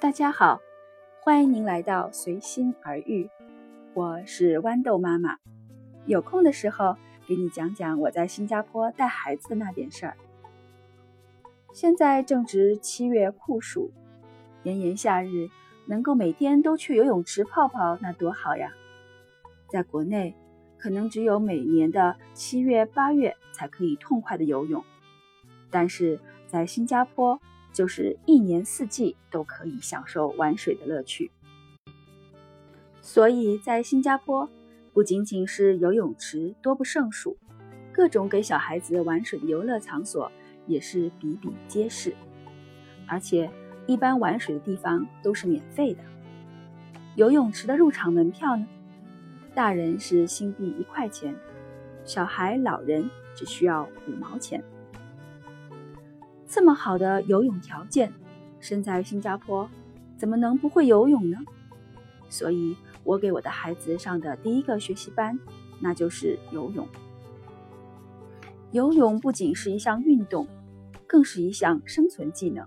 大家好，欢迎您来到随心而遇，我是豌豆妈妈。有空的时候给你讲讲我在新加坡带孩子的那点事儿。现在正值七月酷暑，炎炎夏日，能够每天都去游泳池泡泡，那多好呀！在国内，可能只有每年的七月八月才可以痛快的游泳，但是在新加坡。就是一年四季都可以享受玩水的乐趣，所以在新加坡，不仅仅是游泳池多不胜数，各种给小孩子玩水的游乐场所也是比比皆是。而且，一般玩水的地方都是免费的。游泳池的入场门票呢，大人是新币一块钱，小孩、老人只需要五毛钱。这么好的游泳条件，身在新加坡，怎么能不会游泳呢？所以，我给我的孩子上的第一个学习班，那就是游泳。游泳不仅是一项运动，更是一项生存技能。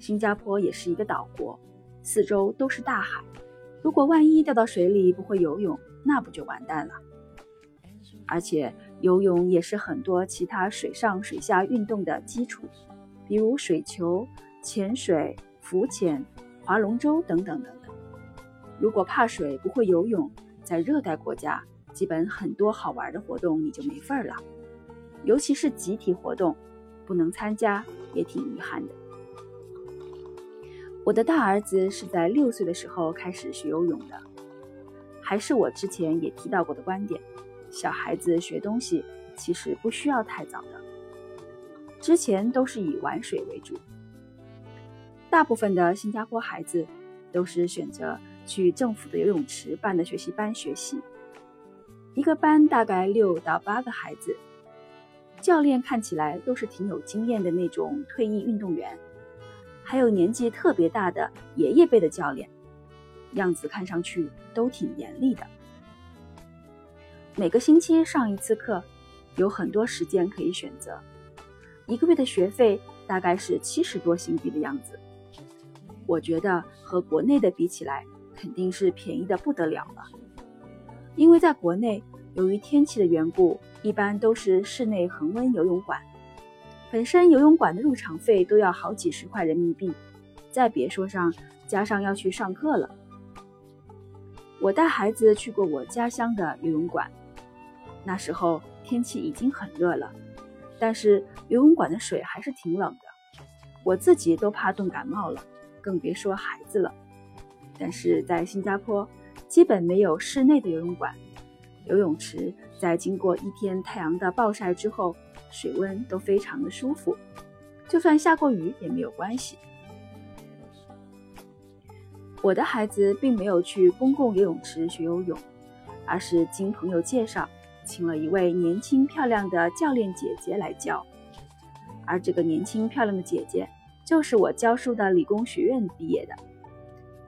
新加坡也是一个岛国，四周都是大海，如果万一掉到水里不会游泳，那不就完蛋了？而且。游泳也是很多其他水上水下运动的基础，比如水球、潜水、浮潜、划龙舟等等等等。如果怕水不会游泳，在热带国家，基本很多好玩的活动你就没份儿了。尤其是集体活动，不能参加也挺遗憾的。我的大儿子是在六岁的时候开始学游泳的，还是我之前也提到过的观点。小孩子学东西其实不需要太早的，之前都是以玩水为主。大部分的新加坡孩子都是选择去政府的游泳池办的学习班学习，一个班大概六到八个孩子，教练看起来都是挺有经验的那种退役运动员，还有年纪特别大的爷爷辈的教练，样子看上去都挺严厉的。每个星期上一次课，有很多时间可以选择。一个月的学费大概是七十多新币的样子。我觉得和国内的比起来，肯定是便宜的不得了了。因为在国内，由于天气的缘故，一般都是室内恒温游泳馆，本身游泳馆的入场费都要好几十块人民币，再别说上加上要去上课了。我带孩子去过我家乡的游泳馆。那时候天气已经很热了，但是游泳馆的水还是挺冷的，我自己都怕冻感冒了，更别说孩子了。但是在新加坡，基本没有室内的游泳馆，游泳池在经过一天太阳的暴晒之后，水温都非常的舒服，就算下过雨也没有关系。我的孩子并没有去公共游泳池学游泳，而是经朋友介绍。请了一位年轻漂亮的教练姐姐来教，而这个年轻漂亮的姐姐就是我教书的理工学院毕业的。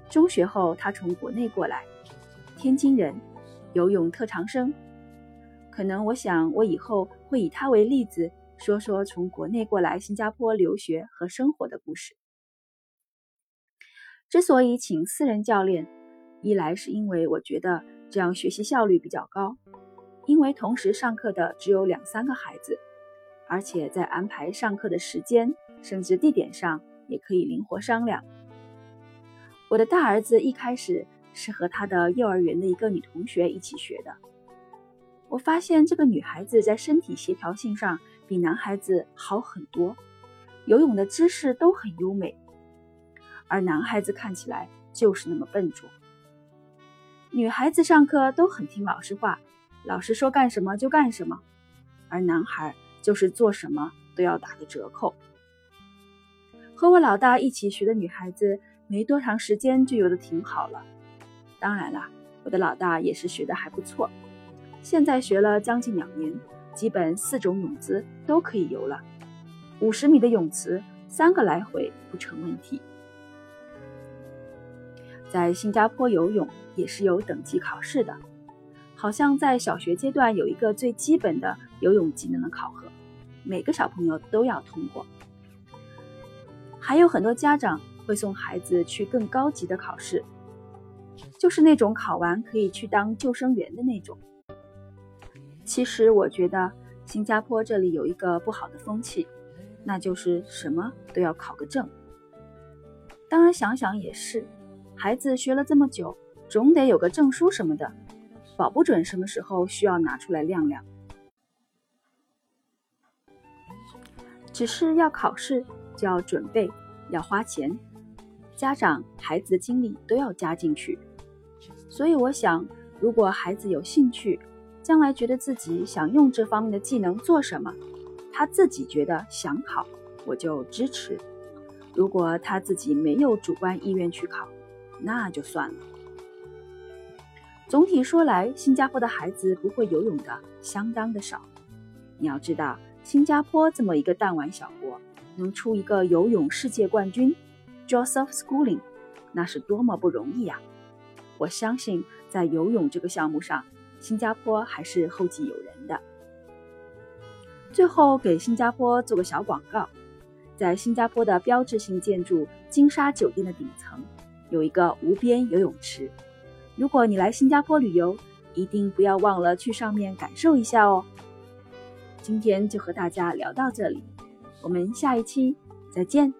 中学后，她从国内过来，天津人，游泳特长生。可能我想，我以后会以她为例子，说说从国内过来新加坡留学和生活的故事。之所以请私人教练，一来是因为我觉得这样学习效率比较高。因为同时上课的只有两三个孩子，而且在安排上课的时间甚至地点上也可以灵活商量。我的大儿子一开始是和他的幼儿园的一个女同学一起学的。我发现这个女孩子在身体协调性上比男孩子好很多，游泳的姿势都很优美，而男孩子看起来就是那么笨拙。女孩子上课都很听老师话。老师说干什么就干什么，而男孩就是做什么都要打个折扣。和我老大一起学的女孩子，没多长时间就游得挺好了。当然啦，我的老大也是学得还不错，现在学了将近两年，基本四种泳姿都可以游了。五十米的泳池，三个来回不成问题。在新加坡游泳也是有等级考试的。好像在小学阶段有一个最基本的游泳技能的考核，每个小朋友都要通过。还有很多家长会送孩子去更高级的考试，就是那种考完可以去当救生员的那种。其实我觉得新加坡这里有一个不好的风气，那就是什么都要考个证。当然想想也是，孩子学了这么久，总得有个证书什么的，保不准什么时候需要拿出来亮亮。只是要考试就要准备，要花钱，家长、孩子的精力都要加进去。所以我想，如果孩子有兴趣，将来觉得自己想用这方面的技能做什么，他自己觉得想考，我就支持。如果他自己没有主观意愿去考，那就算了。总体说来，新加坡的孩子不会游泳的相当的少。你要知道，新加坡这么一个弹丸小国，能出一个游泳世界冠军，Joseph Schooling，那是多么不容易呀！我相信，在游泳这个项目上，新加坡还是后继有人的。最后，给新加坡做个小广告。在新加坡的标志性建筑金沙酒店的顶层，有一个无边游泳池。如果你来新加坡旅游，一定不要忘了去上面感受一下哦。今天就和大家聊到这里，我们下一期再见。